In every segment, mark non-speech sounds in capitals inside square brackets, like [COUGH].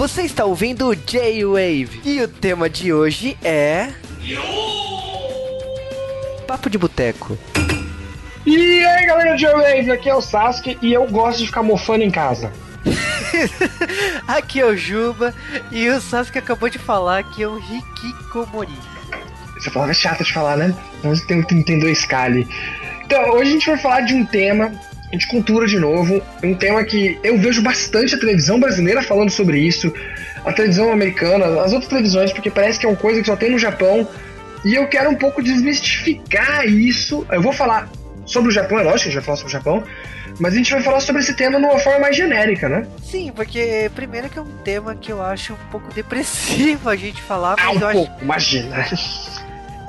Você está ouvindo o J-Wave e o tema de hoje é. Papo de Boteco. E aí galera do J-Wave, aqui é o Sasuke e eu gosto de ficar mofando em casa. [LAUGHS] aqui é o Juba e o Sasuke acabou de falar que é o Hikikomori. Essa palavra é chata de falar, né? Nós tem, tem, tem dois Kali. Então, hoje a gente vai falar de um tema de cultura de novo, um tema que eu vejo bastante a televisão brasileira falando sobre isso, a televisão americana, as outras televisões, porque parece que é uma coisa que só tem no Japão. E eu quero um pouco desmistificar isso. Eu vou falar sobre o Japão, é lógico que a gente vai falar sobre o Japão, mas a gente vai falar sobre esse tema de uma forma mais genérica, né? Sim, porque primeiro que é um tema que eu acho um pouco depressivo a gente falar, mas ah, um eu pouco, acho. Imagina. [LAUGHS]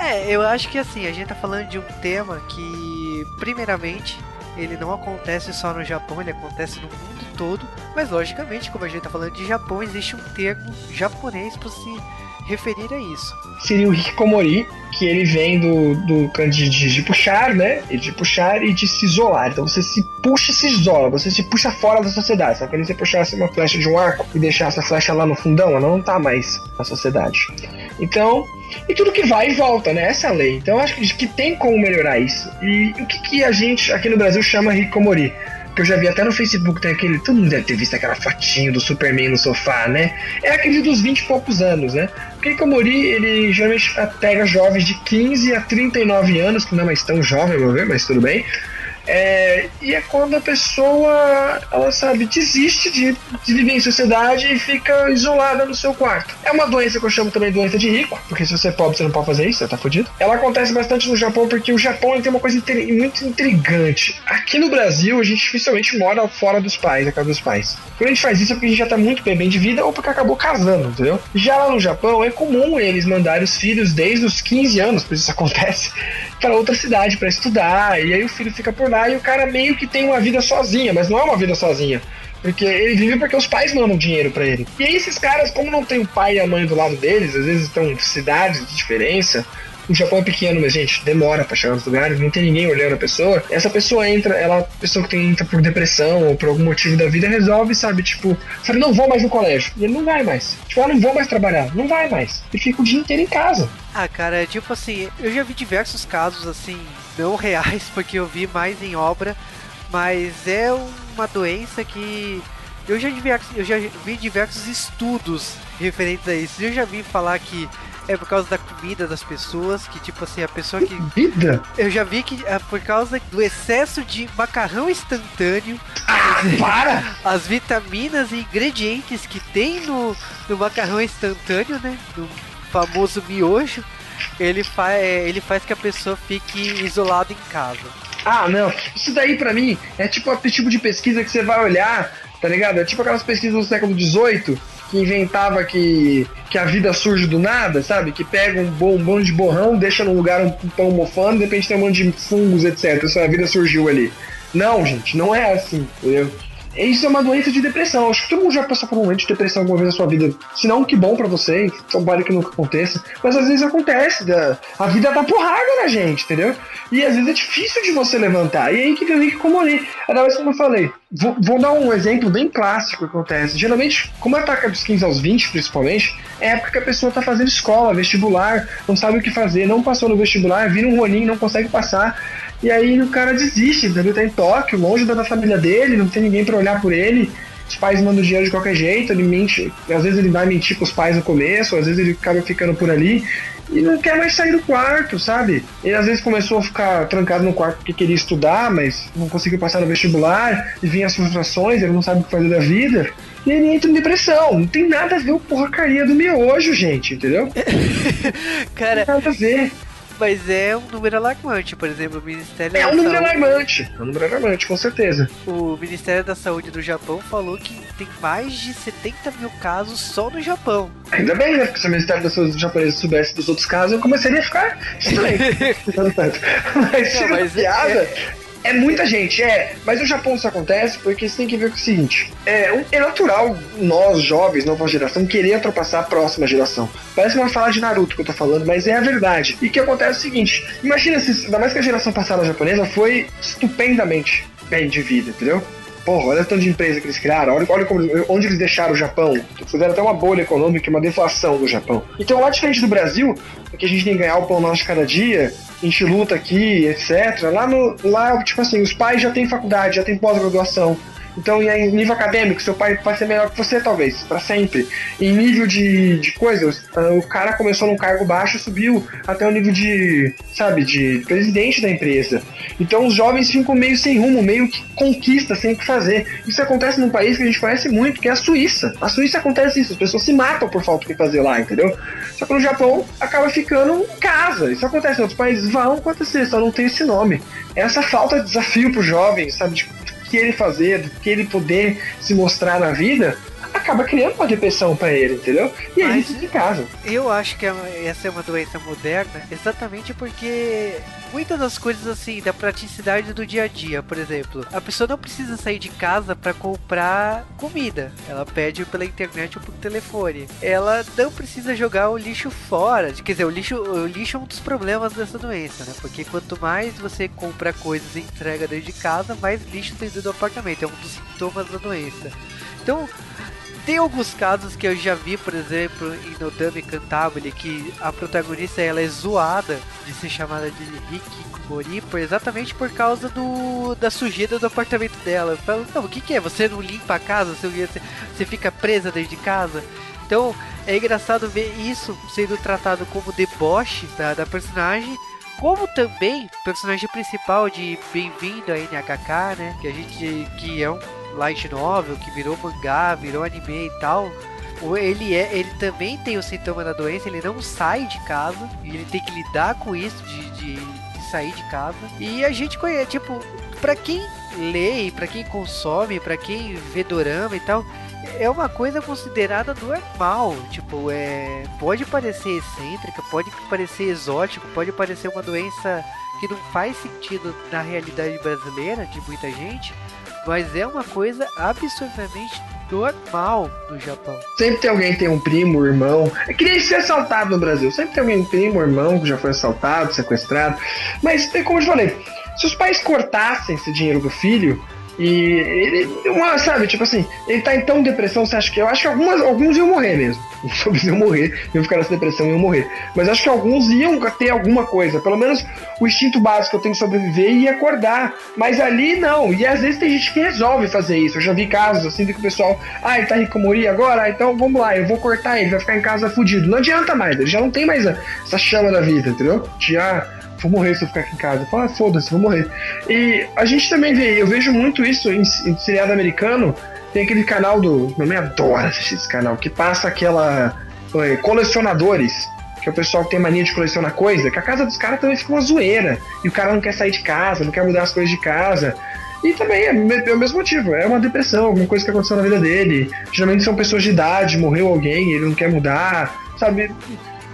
É, eu acho que assim, a gente tá falando de um tema que, primeiramente, ele não acontece só no Japão, ele acontece no mundo todo. Mas logicamente, como a gente tá falando de Japão, existe um termo japonês para se referir a isso. Seria o hikikomori, que ele vem do, do kanji de, de, puxar, né? E de puxar e de se isolar. Então você se puxa e se isola, você se puxa fora da sociedade. Sabe quando você puxasse uma flecha de um arco e deixasse a flecha lá no fundão, ela não tá mais na sociedade. Então, e tudo que vai e volta, né? Essa é lei. Então acho que, que tem como melhorar isso. E o que, que a gente aqui no Brasil chama hikikomori? que eu já vi até no Facebook, tem aquele. Todo mundo deve ter visto aquela fotinho do Superman no sofá, né? É aquele dos 20 e poucos anos, né? Porque Hikomori, ele geralmente pega jovens de 15 a 39 anos, que não é mais tão jovem, vou ver, mas tudo bem. É, e é quando a pessoa, ela sabe, desiste de, de, viver em sociedade e fica isolada no seu quarto. É uma doença que eu chamo também de doença de rico, porque se você é pobre você não pode fazer isso, você tá fudido. Ela acontece bastante no Japão porque o Japão tem uma coisa muito intrigante. Aqui no Brasil, a gente dificilmente mora fora dos pais, na casa dos pais. Quando a gente faz isso é porque a gente já tá muito bem de vida ou porque acabou casando, entendeu? Já lá no Japão, é comum eles mandarem os filhos desde os 15 anos, por isso acontece, para outra cidade para estudar, e aí o filho fica por lá e o cara meio que tem uma vida sozinha, mas não é uma vida sozinha. Porque ele vive porque os pais mandam dinheiro para ele. E aí esses caras, como não tem o pai e a mãe do lado deles, às vezes estão em cidades de diferença, o Japão é pequeno, mas, gente, demora para chegar nos lugares, não tem ninguém olhando a pessoa. Essa pessoa entra, ela, pessoa que tem, entra por depressão ou por algum motivo da vida, resolve, sabe, tipo, sabe, não vou mais no colégio. E ele não vai mais. Tipo, ah, não vou mais trabalhar. Não vai mais. E fica o dia inteiro em casa. Ah, cara, tipo assim, eu já vi diversos casos, assim, não [LAUGHS] reais, porque eu vi mais em obra, mas é uma doença que eu já, vi, eu já vi diversos estudos referentes a isso. Eu já vi falar que é por causa da comida das pessoas, que tipo assim, a pessoa que. Comida? Eu já vi que é por causa do excesso de macarrão instantâneo. Ah, para! As vitaminas e ingredientes que tem no, no macarrão instantâneo, né? No famoso miojo, ele, fa é, ele faz que a pessoa fique isolada em casa. Ah, não. Isso daí pra mim é tipo aquele tipo de pesquisa que você vai olhar, tá ligado? É tipo aquelas pesquisas do século XVIII que inventava que, que a vida surge do nada, sabe? Que pega um, bom, um de borrão, deixa no lugar um pão mofando, de repente tem um monte de fungos, etc. Isso a vida surgiu ali. Não, gente, não é assim, entendeu? Isso é uma doença de depressão. Acho que todo mundo já passou por um momento de depressão alguma vez na sua vida. Se não, que bom para você. Tomara que nunca aconteça. Mas às vezes acontece. A vida dá porrada na gente, entendeu? E às vezes é difícil de você levantar. E aí que vem o Rick Comori. Ainda mais como eu falei. Vou, vou, dar um exemplo bem clássico que acontece. Geralmente, como ataca dos 15 aos 20, principalmente, é a época que a pessoa tá fazendo escola, vestibular, não sabe o que fazer, não passou no vestibular, vira um rolinho, não consegue passar. E aí o cara desiste, entendeu? Tá em Tóquio, longe da família dele, não tem ninguém para olhar por ele. Os pais mandam dinheiro de qualquer jeito, ele mente. Às vezes ele vai mentir pros pais no começo, às vezes ele acaba ficando por ali e não quer mais sair do quarto, sabe? Ele às vezes começou a ficar trancado no quarto porque queria estudar, mas não conseguiu passar no vestibular, e vinha as frustrações, ele não sabe o que fazer da vida. E ele entra em depressão. Não tem nada a ver com porcaria do miojo, gente, entendeu? [LAUGHS] Cara, não tem nada a ver mas é um número alarmante. Por exemplo, o Ministério é da um número Saúde... alarmante. É um número alarmante, com certeza. O Ministério da Saúde do Japão falou que tem mais de 70 mil casos só no Japão. Ainda bem, né? Porque se o Ministério da Saúde japonês soubesse dos outros casos, eu começaria a ficar estranho. [LAUGHS] mas, Não, mas piada, é, é muita gente, é. Mas no Japão isso acontece porque você tem que ver o seguinte: é, é natural nós, jovens, nova geração, querer ultrapassar a próxima geração. Parece uma fala de Naruto que eu tô falando, mas é a verdade. E que acontece é o seguinte: imagina se, ainda mais que a geração passada japonesa foi estupendamente bem de vida, entendeu? Porra, olha o tanto de empresa que eles criaram, olha, olha como, onde eles deixaram o Japão. Fizeram até uma bolha econômica, uma deflação do Japão. Então, lá diferente do Brasil, que a gente tem que ganhar o pão nosso cada dia, a gente luta aqui, etc. Lá, no, lá, tipo assim, os pais já têm faculdade, já têm pós-graduação, então, em nível acadêmico, seu pai vai ser melhor que você, talvez, para sempre. Em nível de, de coisas, ah, o cara começou num cargo baixo subiu até o nível de, sabe, de presidente da empresa. Então, os jovens ficam meio sem rumo, meio que conquista, sem o que fazer. Isso acontece num país que a gente conhece muito, que é a Suíça. A Suíça acontece isso, as pessoas se matam por falta que fazer lá, entendeu? Só que no Japão acaba ficando em casa. Isso acontece em outros países, vão acontecer, só não tem esse nome. Essa falta de desafio para os jovens, sabe, de que ele fazer, do que ele poder se mostrar na vida, acaba criando uma depressão para ele, entendeu? E aí isso de casa. Eu acho que essa é uma doença moderna exatamente porque muitas das coisas assim, da praticidade do dia a dia, por exemplo, a pessoa não precisa sair de casa para comprar comida. Ela pede pela internet ou por telefone. Ela não precisa jogar o lixo fora. Quer dizer, o lixo, o lixo é um dos problemas dessa doença, né? Porque quanto mais você compra coisas e entrega dentro de casa, mais lixo tem dentro do apartamento. É um dos sintomas da doença. Então, tem alguns casos que eu já vi, por exemplo, em Nodame Cantabile, que a protagonista ela é zoada de ser chamada de Hikikomori por, exatamente por causa do da sujeira do apartamento dela. Eu falo, não, o que, que é? Você não limpa a casa? Você, você fica presa dentro de casa? Então é engraçado ver isso sendo tratado como deboche da, da personagem como também personagem principal de Bem-vindo a NHK, né? Que a gente que é um light novel, que virou mangá, virou anime e tal, ele é, ele também tem o sintoma da doença, ele não sai de casa, e ele tem que lidar com isso de, de, de sair de casa. E a gente conhece, tipo, para quem lê, para quem consome, para quem vê dorama e tal, é uma coisa considerada normal. Tipo, é, pode parecer excêntrica, pode parecer exótico, pode parecer uma doença que não faz sentido na realidade brasileira de muita gente, mas é uma coisa absurdamente normal no Japão. Sempre tem alguém que tem um primo, irmão. É que nem ser assaltado no Brasil. Sempre tem alguém, um primo, irmão que já foi assaltado, sequestrado. Mas, como eu te falei, se os pais cortassem esse dinheiro do filho, e ele, uma, sabe, tipo assim, ele tá em tão depressão, você acha que. Eu acho que algumas, alguns iam morrer mesmo. [LAUGHS] Sobre iam morrer, iam ficar nessa depressão e iam morrer. Mas acho que alguns iam ter alguma coisa. Pelo menos o instinto básico eu tenho que sobreviver e acordar. Mas ali não. E às vezes tem gente que resolve fazer isso. Eu já vi casos assim do que o pessoal. Ah, ele tá rico morir agora? Ah, então vamos lá, eu vou cortar ele, vai ficar em casa fudido. Não adianta mais, ele já não tem mais essa chama da vida, entendeu? Já vou morrer se eu ficar aqui em casa. Fala, ah, foda-se, vou morrer. E a gente também vê, eu vejo muito isso em, em seriado americano. Tem aquele canal do. Meu mãe adora assistir esse canal, que passa aquela. É, colecionadores. Que é o pessoal que tem mania de colecionar coisa, que a casa dos caras também fica uma zoeira. E o cara não quer sair de casa, não quer mudar as coisas de casa. E também é, é, o mesmo motivo, é uma depressão, alguma coisa que aconteceu na vida dele. Geralmente são pessoas de idade, morreu alguém, ele não quer mudar, sabe?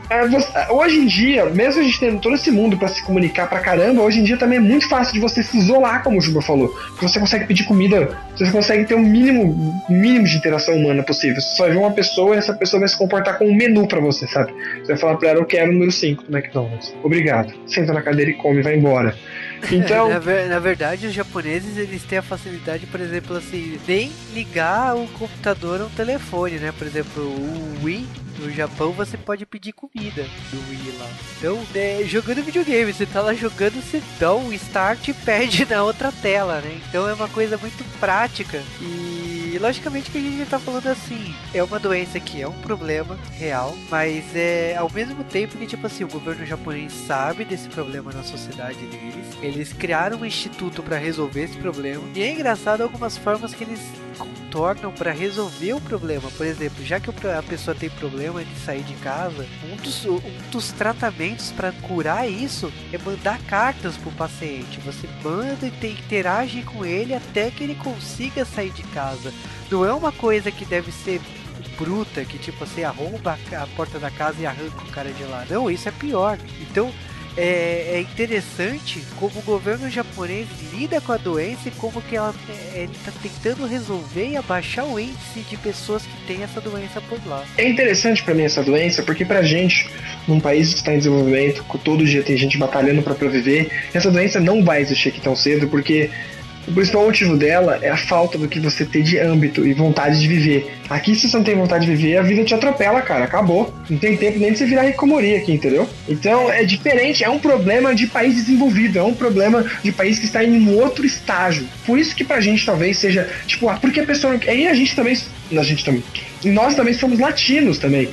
É, você, hoje em dia, mesmo a gente tendo todo esse mundo para se comunicar pra caramba, hoje em dia também é muito fácil de você se isolar, como o Juba falou. Você consegue pedir comida, você consegue ter um mínimo, mínimo de interação humana possível. Você só vê uma pessoa e essa pessoa vai se comportar como um menu para você, sabe? Você vai falar pra ela, eu quero o número 5 do McDonald's. Obrigado. Senta na cadeira e come, vai embora. [LAUGHS] Então. na, ver, na, verdade, os japoneses eles têm a facilidade, por exemplo, assim, nem ligar o computador ou telefone, né? Por exemplo, o Wii no Japão você pode pedir comida do Wii lá. Então, né, jogando videogame, você tá lá jogando, você dá um start e pede [LAUGHS] na outra tela, né? Então é uma coisa muito prática e logicamente que a gente tá falando assim, é uma doença que é um problema real, mas é ao mesmo tempo que tipo assim, o governo japonês sabe desse problema na sociedade deles. Eles criaram um instituto para resolver esse problema. E é engraçado algumas formas que eles contornam para resolver o problema. Por exemplo, já que a pessoa tem problema de sair de casa, um dos, um dos tratamentos para curar isso é mandar cartas pro paciente. Você manda e tem, interage com ele até que ele consiga sair de casa. Não é uma coisa que deve ser bruta, que tipo você arromba a porta da casa e arranca o cara de lá. Não, isso é pior. Então, é, é, interessante como o governo japonês lida com a doença e como que ela é, ele está tentando resolver e abaixar o índice de pessoas que têm essa doença por lá. É interessante para mim essa doença porque pra gente, num país que está em desenvolvimento, todo dia tem gente batalhando para proviver, essa doença não vai existir aqui tão cedo porque O principal motivo dela é a falta do que você tem de âmbito e vontade de viver. Aqui, se você não tem vontade de viver, a vida te atropela, cara. Acabou. Não tem tempo nem de você virar Rikomori aqui, entendeu? Então é diferente. É um problema de país desenvolvido. É um problema de país que está em um outro estágio. Por isso que pra gente talvez seja, tipo, ah, porque a pessoa. Aí a gente também. A gente também. Nós também somos latinos também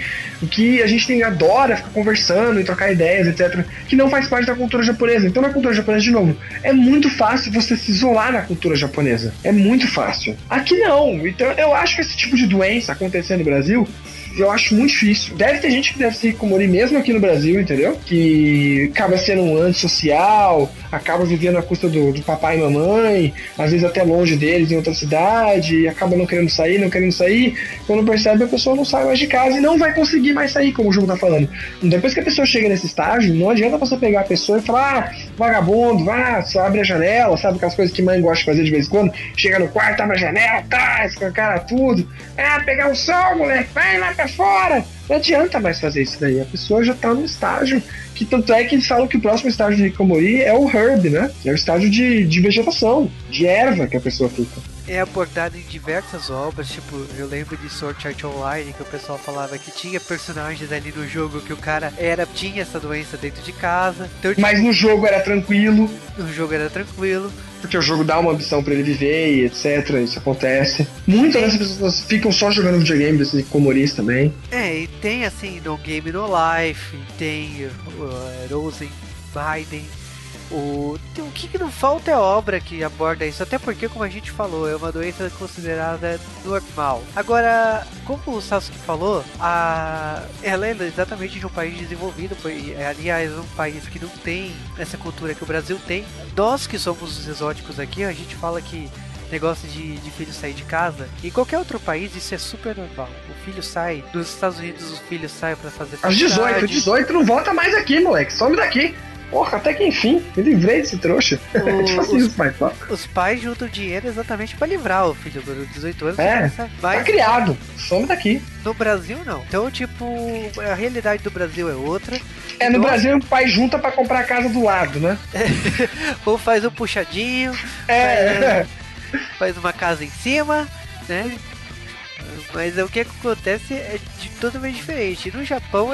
que a gente tem, adora ficar conversando e trocar ideias, etc., que não faz parte da cultura japonesa. Então, na cultura japonesa, de novo, é muito fácil você se isolar na cultura japonesa. É muito fácil. Aqui não. Então, eu acho que esse tipo de doença acontecendo no Brasil eu acho muito difícil. Deve ter gente que deve se Hikomori mesmo aqui no Brasil, entendeu? Que acaba sendo um antissocial, acaba vivendo à custa do, do, papai e mamãe, às vezes até longe deles, em outra cidade, acaba não querendo sair, não querendo sair. Quando percebe, a pessoa não sai mais de casa e não vai conseguir mais sair, como o jogo tá falando. Depois que a pessoa chega nesse estágio, não adianta você pegar a pessoa e falar, ah, vagabundo, vá, abre a janela, sabe aquelas coisas que mãe gosta de fazer de vez em quando? Chega no quarto, abre a janela, tá, escancara tudo. Ah, pegar o sol, moleque, vai lá pra fora. Não adianta mais fazer isso daí. A pessoa já tá no estágio que tanto é que eles falam que o próximo estágio de Hikomori é o herb, né? É o estágio de, de vegetação, de erva que a pessoa fica. É abordado em diversas obras, tipo, eu lembro de Sword Art Online, que o pessoal falava que tinha personagens ali no jogo que o cara era tinha essa doença dentro de casa. Então, tipo, Mas no jogo era tranquilo. No jogo era tranquilo porque o jogo dá uma opção para ele viver e etc. Isso acontece. Muitas das pessoas ficam só jogando videogame desses Komoris também. É, e tem assim No Game No Life, tem uh, Rosen Biden o, o que, não falta é obra que aborda isso, até porque, como a gente falou, é uma doença considerada normal. Agora, como o Sasuke falou, a, ela é exatamente de um país desenvolvido, aliás, um país que não tem essa cultura que o Brasil tem. Nós que somos os exóticos aqui, a gente fala que negócio de, de filho sair de casa. Em qualquer outro país isso é super normal. O filho sai, nos Estados Unidos os filhos saem para fazer Aos 18, 18 não volta mais aqui, moleque. Some daqui. Porra, até que enfim, me livrei desse trouxa. O, [LAUGHS] tipo assim, os, pais, os pais juntam dinheiro exatamente pra livrar o filho dos 18 anos. É, mas, tá criado, some daqui. No Brasil, não. Então, tipo, a realidade do Brasil é outra. É, no então, Brasil o pai junta pra comprar a casa do lado, né? [LAUGHS] Ou faz um puxadinho, é. faz, faz uma casa em cima, né? Mas o que acontece é de totalmente diferente. No Japão,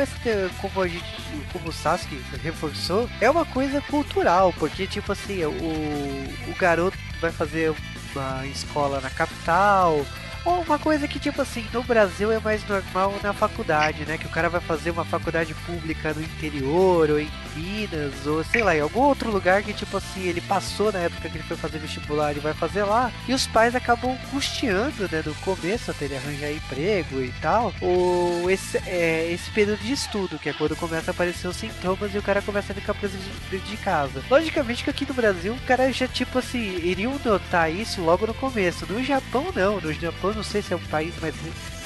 como a gente, como o Sasuke reforçou, é uma coisa cultural, porque tipo assim, o, o garoto vai fazer uma escola na capital, ou uma coisa que, tipo assim, no Brasil é mais normal na faculdade, né? Que o cara vai fazer uma faculdade pública no interior, ou em Minas, ou sei lá, em algum outro lugar que, tipo assim, ele passou na época que ele foi fazer vestibular e vai fazer lá. E os pais acabam custeando, né? No começo, até ele arranjar emprego e tal, ou esse, é, esse período de estudo, que é quando começa a aparecer os sintomas e o cara começa a ficar preso dentro de casa. Logicamente que aqui no Brasil, o cara já, tipo assim, iriam notar isso logo no começo. No Japão, não. No Japão, não sei se é um país mais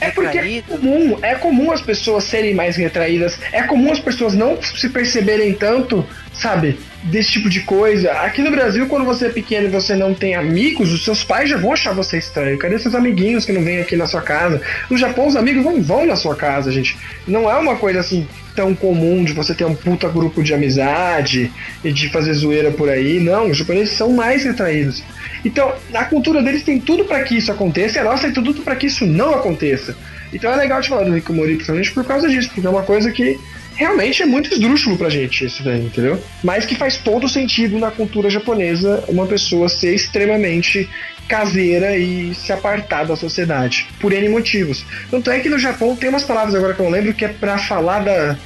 é porque é comum, é comum as pessoas serem mais retraídas, é comum as pessoas não se perceberem tanto, sabe, desse tipo de coisa. Aqui no Brasil, quando você é pequeno e você não tem amigos, os seus pais já vão achar você estranho. Cadê seus amiguinhos que não vêm aqui na sua casa? No Japão, os amigos não vão na sua casa, gente. Não é uma coisa assim tão comum de você ter um puta grupo de amizade e de fazer zoeira por aí. Não, os japoneses são mais retraídos. Então, a cultura deles tem tudo para que isso aconteça e a nossa tem tudo para que isso não aconteça. Então é legal de falar do Rico Mori, principalmente por causa disso, porque é uma coisa que realmente é muito esdrúxulo pra gente isso daí, entendeu? Mas que faz todo sentido na cultura japonesa uma pessoa ser extremamente caseira e se apartar da sociedade, por N motivos. Tanto é que no Japão tem umas palavras agora que eu lembro que é para falar da,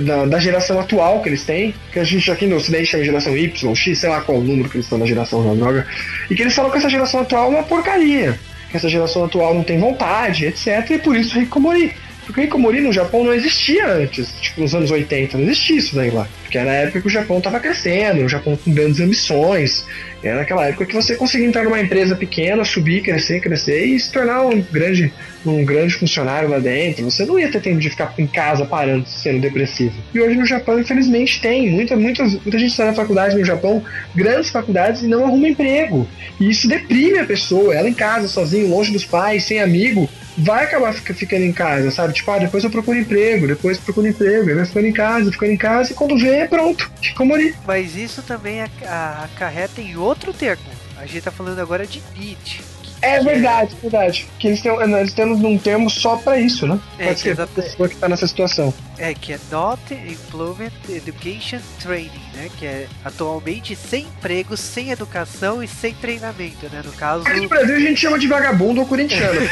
da, da, geração atual que eles têm, que a gente aqui no Ocidente chama geração Y, X, sei lá qual o número que eles estão na geração da droga, e que eles falam que essa geração atual é uma porcaria, que essa geração atual não tem vontade, etc, e por isso Hikomori. Porque Hikomori no Japão não existia antes, tipo nos anos 80, não existia isso daí lá. Porque era a época que o Japão estava crescendo, o Japão com grandes ambições. Era naquela época que você conseguia entrar numa empresa pequena, subir, crescer, crescer e se tornar um grande, um grande funcionário lá dentro. Você não ia ter tempo de ficar em casa parando, sendo depressivo. E hoje no Japão, infelizmente, tem. Muita, muita, muita gente está na faculdade no Japão, grandes faculdades, e não arruma emprego. E isso deprime a pessoa, ela em casa, sozinha, longe dos pais, sem amigo vai acabar ficando em casa, sabe? Tipo, ah, depois eu procuro emprego, depois procuro emprego, aí vai ficando em casa, ficando em casa, e quando vê, pronto, ficou morir. Mas isso também acarreta em outro termo. a gente tá falando agora de Nietzsche. É verdade, é verdade. Que eles têm, eles têm um termo só pra isso, né? É, Pode ser a pessoa que tá nessa situação. É, que é Not Employment Education Training, né? Que é atualmente sem emprego, sem educação e sem treinamento, né? No caso. Aqui no Brasil a gente chama de vagabundo ou corintiano. [LAUGHS]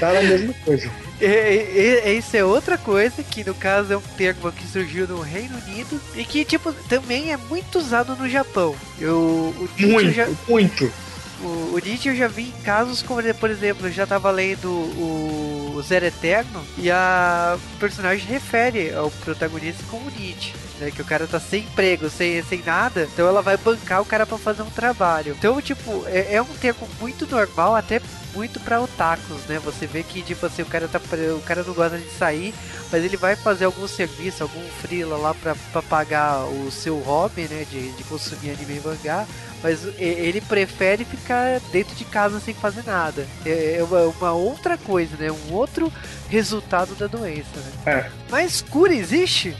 tá na mesma coisa. E, e, isso é outra coisa, que no caso é um termo que surgiu no Reino Unido e que, tipo, também é muito usado no Japão. Eu, muito, muito. O, o Nietzsche eu já vi em casos como, por exemplo, eu já tava lendo o, o Zero Eterno e a personagem refere ao protagonista como Nietzsche. Né, que o cara tá sem emprego, sem, sem nada, então ela vai bancar o cara para fazer um trabalho. Então, tipo, é, é um termo muito normal, até muito para otakus, né? Você vê que tipo assim, o cara tá o cara não gosta de sair, mas ele vai fazer algum serviço, algum freela lá para pagar o seu hobby, né, de, de consumir anime e mangá. Mas ele prefere ficar dentro de casa sem fazer nada. É, é uma, uma outra coisa, né? Um outro resultado da doença, né? É. Mas cura existe?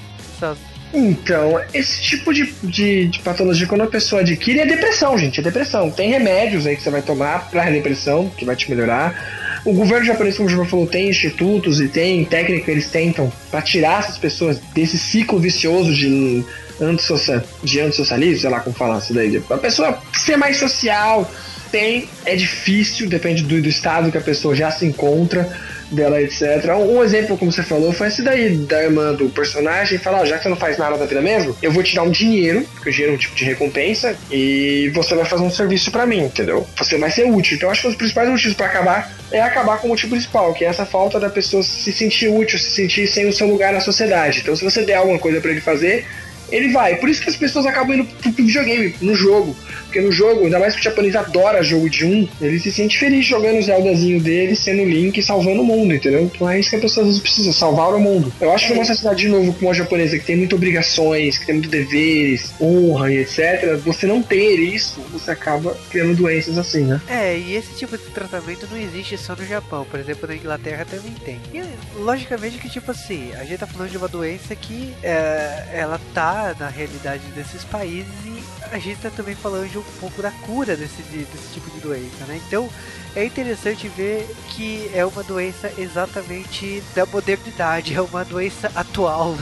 Então, esse tipo de, de, de, patologia, quando a pessoa adquire, é depressão, gente. É depressão. Tem remédios aí que você vai tomar pra depressão, que vai te melhorar. O governo japonês, como o João falou, tem institutos e tem técnica que eles tentam para tirar essas pessoas desse ciclo vicioso de antissocial, de antissocialismo, sei lá como falar isso daí. A pessoa ser mais social, tem, é difícil, depende do, do estado que a pessoa já se encontra dela, etc. Um exemplo, como você falou, foi esse daí, da irmã do personagem, falar, oh, já que você não faz nada da vida mesmo, eu vou te dar um dinheiro, porque o dinheiro é um tipo de recompensa, e você vai fazer um serviço para mim, entendeu? Você vai ser útil. Então, acho que um dos principais motivos para acabar é acabar com o motivo principal, que é essa falta da pessoa se sentir útil, se sentir sem o seu lugar na sociedade. Então, se você der alguma coisa para ele fazer, ele vai. Por isso que as pessoas acabam indo pro videogame, no jogo. Porque no jogo, ainda mais que o japonês adora jogo de um, ele se sente feliz jogando o Zeldazinho dele, sendo Link e salvando o mundo, entendeu? Então é isso que a pessoa às vezes precisa, salvar o mundo. Eu acho que uma sociedade, de novo, como a japonesa, que tem muitas obrigações, que tem muitos deveres, honra e etc., você não ter isso, você acaba criando doenças assim, né? É, e esse tipo de tratamento não existe só no Japão. Por exemplo, na Inglaterra também tem. E logicamente que, tipo assim, a gente tá falando de uma doença que é, ela tá na realidade desses países e a gente tá também falando de um pouco da cura desse, desse tipo de doença, né? Então é interessante ver que é uma doença exatamente da modernidade, é uma doença atual.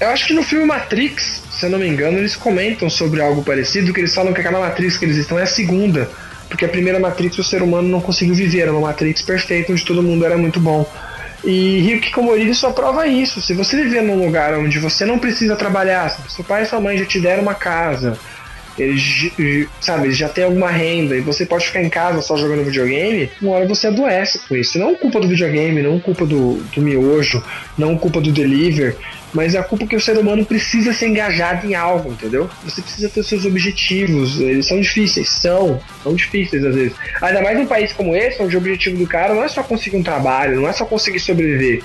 Eu acho que no filme Matrix, se eu não me engano, eles comentam sobre algo parecido, que eles falam que aquela Matrix que eles estão é a segunda. Porque a primeira Matrix o ser humano não conseguiu viver, era uma Matrix perfeita onde todo mundo era muito bom. E Ryuki Komori só prova isso. Se você viver num lugar onde você não precisa trabalhar, se seu pai e sua mãe já te deram uma casa, eles, sabe, eles já têm alguma renda e você pode ficar em casa só jogando videogame, uma hora você adoece com isso. Não culpa do videogame, não culpa do, do miojo, não culpa do deliver, mas é a culpa que o ser humano precisa ser engajado em algo, entendeu? Você precisa ter seus objetivos, eles são difíceis, são, são difíceis às vezes. Ainda mais num país como esse, onde o objetivo do cara não é só conseguir um trabalho, não é só conseguir sobreviver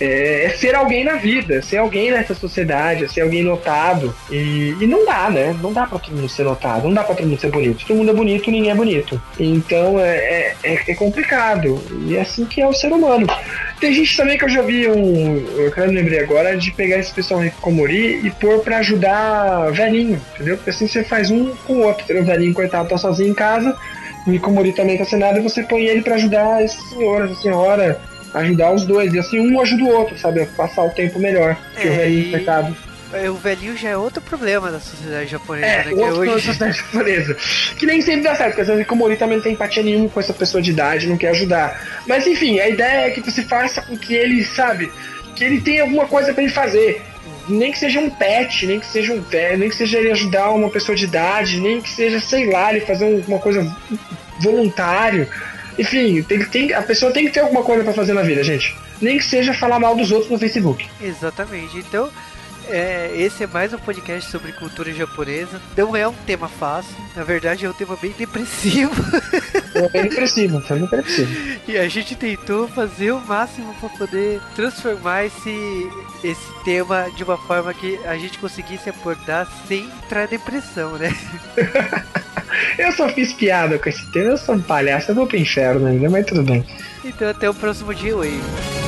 é, é, ser alguém na vida, ser alguém nessa sociedade, ser alguém notado. E, e, não dá, né? Não dá pra todo mundo ser notado, não dá pra todo mundo ser bonito. Todo mundo é bonito, ninguém é bonito. Então é, é, é, é complicado. E é assim que é o ser humano. Tem gente também que eu já vi um. Eu quero lembrei agora de pegar esse pessoal rico Komori e pôr pra ajudar velhinho, entendeu? Porque assim você faz um com o outro. O velhinho, coitado, tá sozinho em casa. O Hikomori também tá sem nada e você põe ele para ajudar esse senhor, essa senhora, ajudar os dois. E assim, um ajuda o outro, sabe? Passar o tempo melhor. Que é, o velhinho, coitado. É, o velhinho já é outro problema da sociedade japonesa, é, né? Que outro hoje... da [LAUGHS] sociedade japonesa. Que nem sempre dá certo, porque às vezes o Komori também não tem empatia nenhuma com essa pessoa de idade, não quer ajudar. Mas enfim, a ideia é que você faça com que ele, sabe, que ele tenha alguma coisa para ele fazer. Nem que seja um pet, nem que seja um velho, nem que seja ele ajudar uma pessoa de idade, nem que seja, sei lá, ele fazer uma coisa voluntário enfim, tem, tem, a pessoa tem que ter alguma coisa para fazer na vida, gente. Nem que seja falar mal dos outros no Facebook. Exatamente. Então, é, esse é mais um podcast sobre cultura japonesa. Não é um tema fácil, na verdade é um tema bem [LAUGHS] depressivo. É bem depressivo, é bem depressivo. E a gente tentou fazer o máximo para poder transformar esse, esse tema de uma forma que a gente conseguisse abordar sem entrar em depressão, né? [LAUGHS] eu só fiz piada com esse tema, eu sou um palhaço, eu vou pro inferno ainda, mas tudo bem. Então até o próximo dia, Wave.